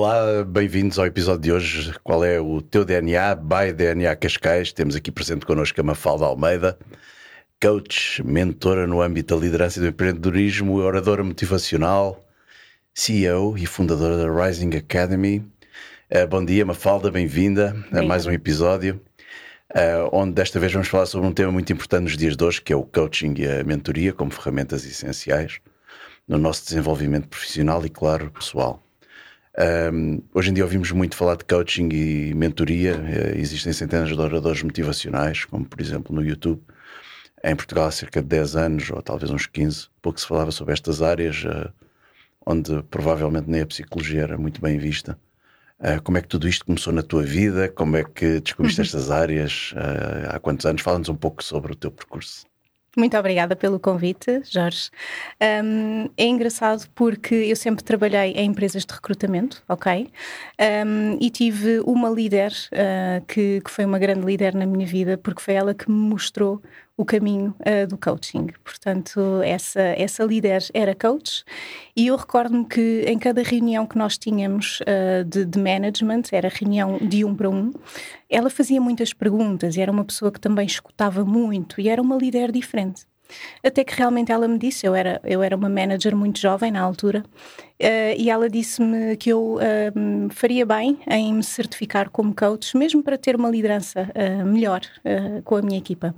Olá, bem-vindos ao episódio de hoje. Qual é o teu DNA? By DNA Cascais. Temos aqui presente connosco a Mafalda Almeida, coach, mentora no âmbito da liderança e do empreendedorismo, oradora motivacional, CEO e fundadora da Rising Academy. Uh, bom dia, Mafalda, bem-vinda a mais um episódio. Uh, onde desta vez vamos falar sobre um tema muito importante nos dias de hoje, que é o coaching e a mentoria como ferramentas essenciais no nosso desenvolvimento profissional e, claro, pessoal. Um, hoje em dia ouvimos muito falar de coaching e mentoria. Uh, existem centenas de oradores motivacionais, como por exemplo no YouTube. Em Portugal há cerca de 10 anos, ou talvez uns 15, pouco se falava sobre estas áreas, uh, onde provavelmente nem a psicologia era muito bem vista. Uh, como é que tudo isto começou na tua vida? Como é que descobriste uhum. estas áreas? há quantos anos? Fala-nos um pouco sobre o teu percurso. Muito obrigada pelo convite, Jorge. Um, é engraçado porque eu sempre trabalhei em empresas de recrutamento, ok? Um, e tive uma líder uh, que, que, foi uma grande líder na minha vida, porque foi ela que me mostrou o caminho uh, do coaching. Portanto, essa, essa líder era coach e eu recordo-me que em cada reunião que nós tínhamos uh, de, de, management, era reunião de um para um, ela fazia muitas perguntas era uma pessoa que também escutava muito e era uma líder diferente. Até que realmente ela me disse, eu era, eu era uma manager muito jovem na altura, uh, e ela disse-me que eu uh, faria bem em me certificar como coach, mesmo para ter uma liderança uh, melhor com a minha equipa.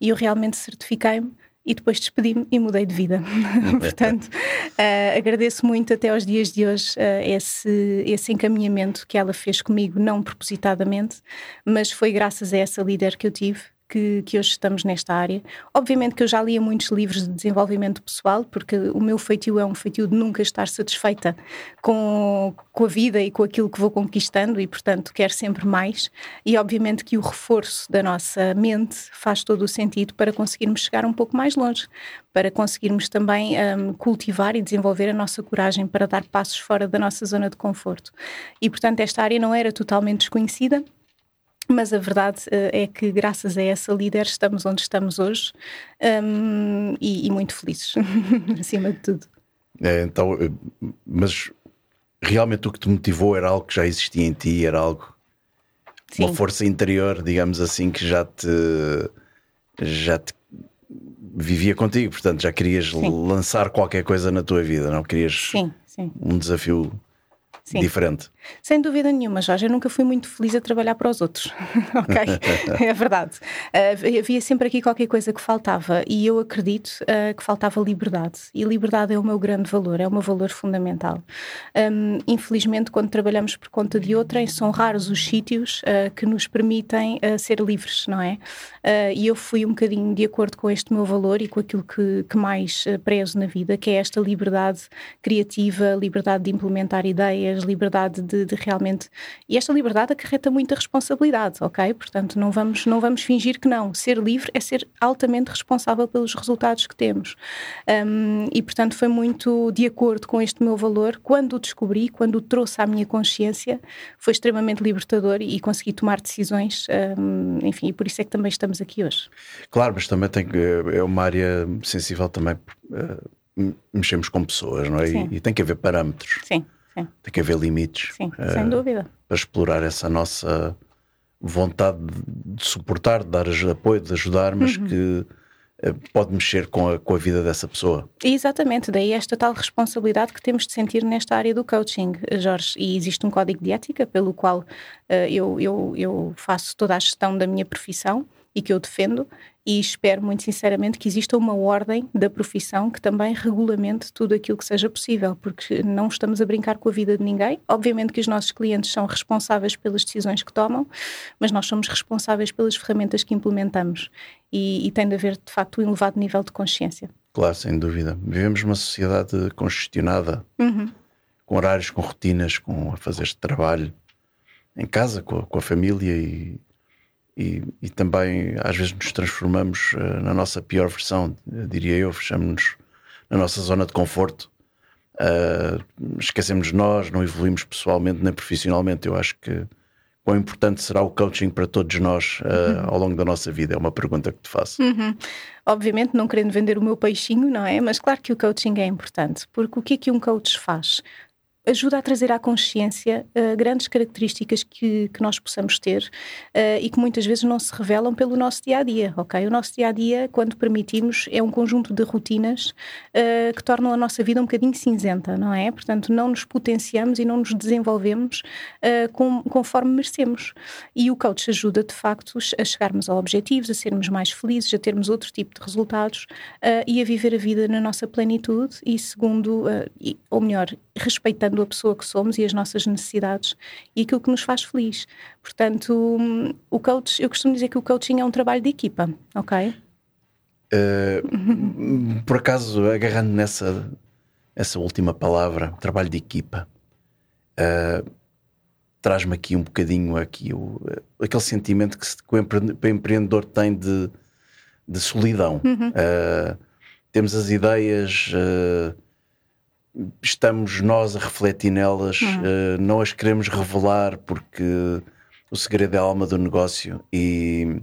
E eu realmente certifiquei-me e depois despedi-me e mudei de vida. Portanto, uh, agradeço muito até aos dias de hoje uh, esse, esse encaminhamento que ela fez comigo, não propositadamente, mas foi graças a essa líder que eu tive que, que, hoje estamos nesta área. Obviamente que eu já lia muitos livros de desenvolvimento pessoal, porque o meu feitio é um feitio de nunca estar satisfeita com, com a vida e com aquilo que vou conquistando e, portanto, quero sempre mais. E obviamente que o reforço da nossa mente faz todo o sentido para conseguirmos chegar um pouco mais longe, para conseguirmos também um, cultivar e desenvolver a nossa coragem para dar passos fora da nossa zona de conforto. E, portanto, esta área não era totalmente desconhecida mas a verdade uh, é que, graças a essa líder, estamos onde estamos hoje um, e, e, muito felizes, acima de tudo. É, então, eh, mas realmente o que te motivou era algo que já existia em ti, era algo, Sim. uma força interior, digamos assim, que já te, já te vivia contigo, portanto já querias Sim. lançar qualquer coisa na tua vida, não querias Sim. um desafio Sim. diferente. Sem dúvida nenhuma, Jorge. Eu nunca fui muito feliz a trabalhar para os outros. ok? é verdade. Uh, havia sempre aqui qualquer coisa que faltava e eu acredito uh, que faltava liberdade. E liberdade é o meu grande valor, é o meu valor fundamental. Um, infelizmente, quando trabalhamos por conta de outrem, são raros os sítios uh, que nos permitem ser livres, não é? e eu fui um bocadinho de acordo com este meu valor e com aquilo que, que mais prezo na vida, que é esta liberdade criativa, liberdade de implementar ideias, liberdade de de, realmente. E esta liberdade acarreta muita responsabilidade, ok? Portanto, não vamos, não vamos fingir que não. Ser livre é ser altamente responsável pelos resultados que temos. Um, e, portanto, foi muito de acordo com este meu valor. Quando o descobri, quando o trouxe à minha consciência, foi extremamente libertador e consegui tomar decisões. Um, enfim, e por isso é que também estamos aqui hoje. Claro, mas também tem que, é uma área sensível também. Uh, mexemos com pessoas, não é? E, e, tem que haver parâmetros. Sim. Sim. Tem que haver limites. Sim, uh, sem dúvida. Para explorar essa nossa vontade de suportar, de dar apoio, de ajudar, mas uhum. que uh, pode mexer com a, com a vida dessa pessoa. Exatamente, daí esta tal responsabilidade que temos de sentir nesta área do coaching, Jorge. E existe um código de ética pelo qual uh, eu, eu, eu faço toda a gestão da minha profissão e que eu defendo e espero muito sinceramente que exista uma ordem da profissão que também regulamente tudo aquilo que seja possível, porque não estamos a brincar com a vida de ninguém. Obviamente que os nossos clientes são responsáveis pelas decisões que tomam, mas nós somos responsáveis pelas ferramentas que implementamos e, e tem de haver de facto um elevado nível de consciência. Claro, sem dúvida. Vivemos numa sociedade congestionada, uhum. com horários, com rotinas, com a fazer este trabalho em casa, com a, com a família e e, e, também às vezes nos transformamos uh, na nossa pior versão, diria eu, fechamos-nos na nossa zona de conforto, uh, esquecemos de nós, não evoluímos pessoalmente nem profissionalmente. Eu acho que quão importante será o coaching para todos nós uh, uhum. ao longo da nossa vida? É uma pergunta que te faço. Uhum. Obviamente, não querendo vender o meu peixinho, não é? Mas claro que o coaching é importante, porque o que é que um coach faz? Ajuda a trazer à consciência uh, grandes características que, que nós possamos ter uh, e que muitas vezes não se revelam pelo nosso dia a dia, ok? O nosso dia a dia, quando permitimos, é um conjunto de rotinas uh, que tornam a nossa vida um bocadinho cinzenta, não é? Portanto, não nos potenciamos e não nos desenvolvemos com, conforme merecemos. E o coach ajuda, de facto, a chegarmos a objetivos, a sermos mais felizes, a termos outro tipo de resultados e a viver a vida na nossa plenitude e segundo, ou melhor, respeitando a pessoa que somos e as nossas necessidades e aquilo que nos faz feliz. Portanto, o coach, eu costumo dizer que o coaching é um trabalho de equipa, ok? Uh, por acaso, agarrando nessa essa última palavra, trabalho de equipa, uh, traz-me aqui um bocadinho aqui o, aquele sentimento que, que, o empreendedor tem de, de solidão. Uhum. Uh, temos as ideias estamos nós a refletir nelas, uhum. uh, não as queremos revelar porque o segredo é a alma do negócio e,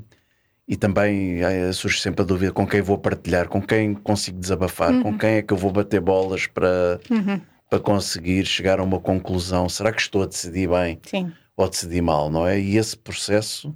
e também uh, surge sempre a dúvida com quem vou partilhar, com quem consigo desabafar, uhum. com quem é que eu vou bater bolas para, uhum. para conseguir chegar a uma conclusão. Será que estou a decidir bem Sim. ou a decidir mal, não é? E esse processo,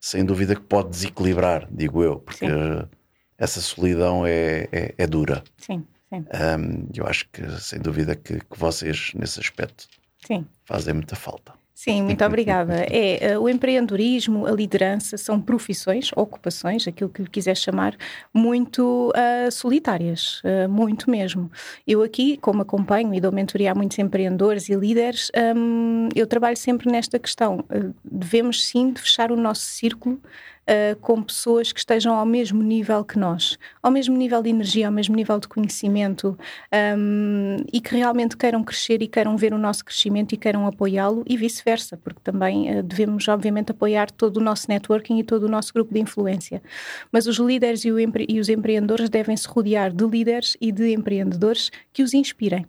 sem dúvida, que pode desequilibrar, digo eu, porque Sim. essa solidão é, é, é dura. Sim. Um, eu acho que, sem dúvida, que, que vocês, nesse aspecto, Sim. fazem muita falta. Sim, muito obrigada. É, uh, o empreendedorismo, a liderança são profissões, ocupações, aquilo que lhe quiser chamar, muito uh, solitárias, uh, muito mesmo. Eu aqui, como acompanho e dou mentoria a muitos empreendedores e líderes, um, eu trabalho sempre nesta questão. devemos sim de fechar o nosso círculo uh, com pessoas que estejam ao mesmo nível que nós, ao mesmo nível de energia, ao mesmo nível de conhecimento um, e que realmente queiram crescer e queiram ver o nosso crescimento e queiram apoiá-lo e vice-versa, porque também uh, devemos, obviamente, apoiar todo o nosso networking e todo o nosso grupo de influência. Mas os líderes e, empre e os empreendedores devem se rodear de líderes e de empreendedores que os inspirem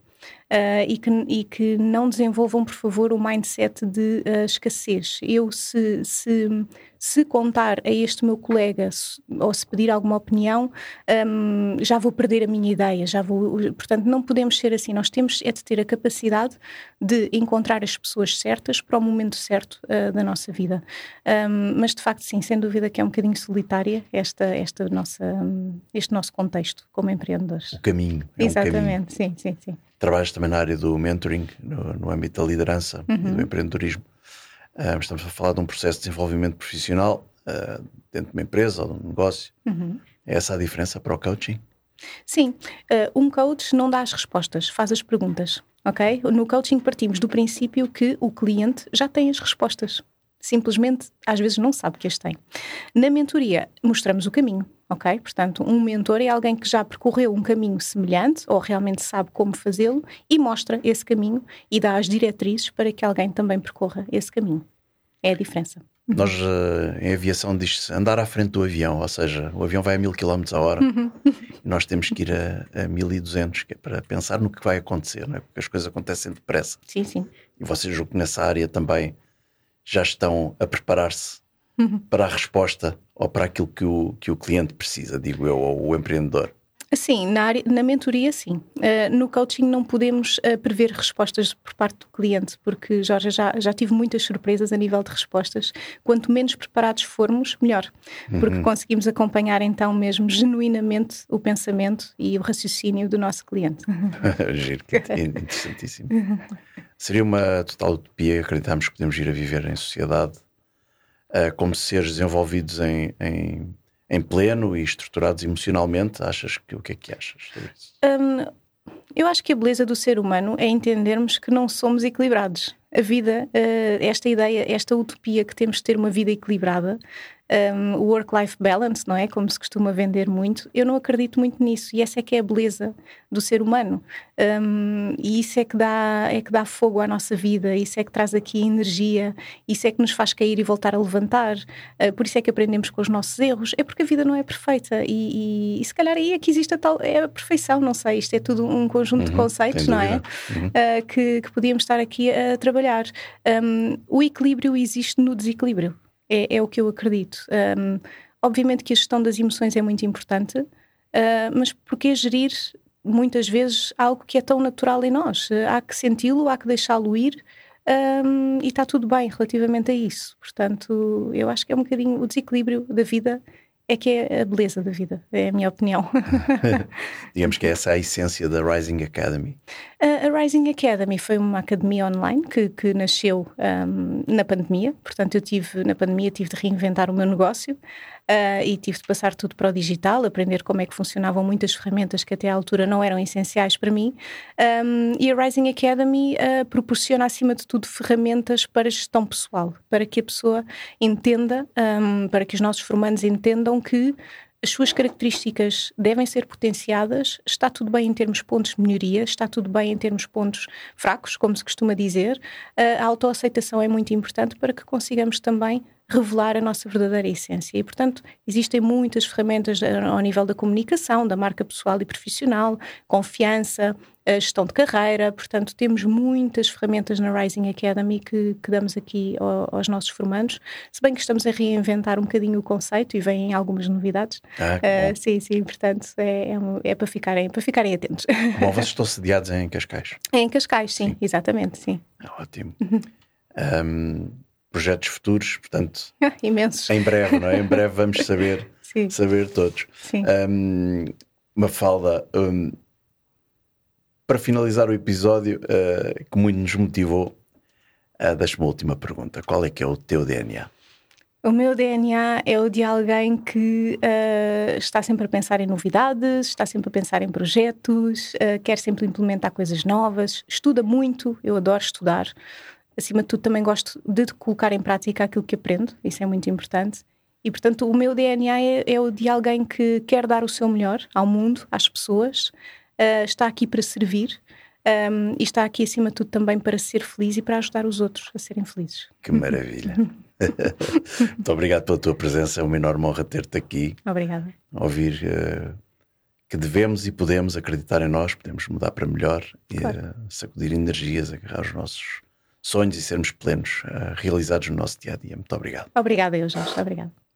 uh, e, que, e que não desenvolvam, por favor, o mindset de uh, escassez. Eu, se, se, se contar a este meu colega ou se pedir alguma opinião, um, já vou perder a minha ideia, já vou. Portanto, não podemos ser assim. Nós temos é de ter a capacidade de encontrar as pessoas certas para o momento certo uh, da nossa vida. Um, mas de facto, sim, sem dúvida que é um bocadinho solitária esta, esta nossa, este nosso contexto como empreendedores. O caminho. É Exatamente, um caminho. sim, sim, sim trabalhas também na área do mentoring, no, no âmbito da liderança uhum. e do empreendedorismo. Uh, estamos a falar de um processo de desenvolvimento profissional uh, dentro de uma empresa ou de um negócio. Uhum. É essa a diferença para o coaching? Sim, uh, um coach não dá as respostas, faz as perguntas, ok? No coaching partimos do princípio que o cliente já tem as respostas simplesmente às vezes não sabe que as tem. Na mentoria, mostramos o caminho, ok? Portanto, um mentor é alguém que já percorreu um caminho semelhante ou realmente sabe como fazê-lo e mostra esse caminho e dá as diretrizes para que alguém também percorra esse caminho. É a diferença. Nós, uh, em aviação, diz-se andar à frente do avião, ou seja, o avião vai a mil km a hora uhum. e nós temos que ir a, a 1200, que é para pensar no que vai acontecer, não é? porque as coisas acontecem depressa. Sim, sim. E vocês julgo que nessa área também já estão a preparar-se uhum. para a resposta ou para aquilo que o, que o cliente precisa, digo eu, ou o empreendedor. Sim, na, área, na mentoria, sim. Uh, no coaching não podemos uh, prever respostas por parte do cliente, porque, Jorge, já, já tive muitas surpresas a nível de respostas. Quanto menos preparados formos, melhor, porque uhum. conseguimos acompanhar então mesmo genuinamente o pensamento e o raciocínio do nosso cliente. Giro, que é interessantíssimo. Seria uma total utopia acreditarmos que podemos ir a viver em sociedade uh, como seres desenvolvidos em, em em pleno e estruturados emocionalmente, achas que o que é que achas sobre isso? Um, eu acho que a beleza do ser humano é entendermos que não somos equilibrados. A vida, uh, esta ideia, esta utopia que temos de ter uma vida equilibrada, um, o work-life balance, não é? Como se costuma vender muito, eu não acredito muito nisso e essa é que é a beleza do ser humano. Um, e isso é que, dá, é que dá fogo à nossa vida, isso é que traz aqui energia, isso é que nos faz cair e voltar a levantar. Uh, por isso é que aprendemos com os nossos erros, é porque a vida não é perfeita e, e, e se calhar aí é que existe a tal é a perfeição, não sei, isto é tudo um conjunto uhum, de conceitos, não é? Uhum. Uh, que, que podíamos estar aqui a trabalhar. Um, o equilíbrio existe no desequilíbrio. É, é o que eu acredito. Um, obviamente que a gestão das emoções é muito importante, uh, mas porque gerir muitas vezes algo que é tão natural em nós. Há que senti-lo, há que deixá-lo ir. Um, e está tudo bem relativamente a isso. Portanto, eu acho que é um bocadinho o desequilíbrio da vida é que é a beleza da vida, é a minha opinião. Digamos que essa é a essência da Rising Academy. A, a Rising Academy foi uma academia online que, que nasceu um, na pandemia, portanto eu tive, na pandemia tive de reinventar o meu negócio uh, e tive de passar tudo para o digital, aprender como é que funcionavam muitas ferramentas que até à altura não eram essenciais para mim um, e a Rising Academy uh, proporciona acima de tudo ferramentas para gestão pessoal, para que a pessoa entenda, um, para que os nossos formandos entendam que as suas características devem ser potenciadas, está tudo bem em termos pontos de melhoria, está tudo bem em termos pontos fracos, como se costuma dizer. A autoaceitação é muito importante para que consigamos também revelar a nossa verdadeira essência. E, portanto, existem muitas ferramentas ao nível da comunicação, da marca pessoal e profissional, confiança, a gestão de carreira. Portanto, temos muitas ferramentas na Rising Academy que, que damos aqui ao, aos nossos formandos, se bem que estamos a reinventar um bocadinho o conceito e vêm algumas novidades. Ah, uh, sim, sim, portanto, é, é, é, para, ficarem, para ficarem atentos. Bom, vocês estão sediados em Cascais? É em Cascais, sim, sim. exatamente, sim. Ótimo. um, projetos futuros, portanto. Imensos. Em breve, não é? Em breve vamos saber, saber todos. Sim. Um, Mafalda, um, para finalizar o episódio, uh, que muito nos motivou, uh, deixa-me uma última pergunta. Qual é que é o teu DNA? O meu DNA é o de alguém que uh, está sempre a pensar em novidades, está sempre a pensar em projetos, uh, quer sempre implementar coisas novas, estuda muito, eu adoro estudar acima de tudo, também gosto de colocar em prática aquilo que aprendo, isso é muito importante. E, portanto, o meu DNA é, é o de alguém que quer dar o seu melhor ao mundo, às pessoas, uh, está aqui para servir um, ehm, e está aqui, acima de tudo, também para ser feliz e para ajudar os outros a serem felizes. Que maravilha! muito obrigado pela tua presença, é uma enorme honra ter-te aqui. Obrigada. Ouvir uh, que devemos e podemos acreditar em nós, podemos mudar para melhor claro. e uh, sacudir energias, agarrar os nossos sonhos e sermos plenos, uh, realizados no nosso dia a dia. Muito obrigado. Obrigada, eu, Jorge. Obrigada.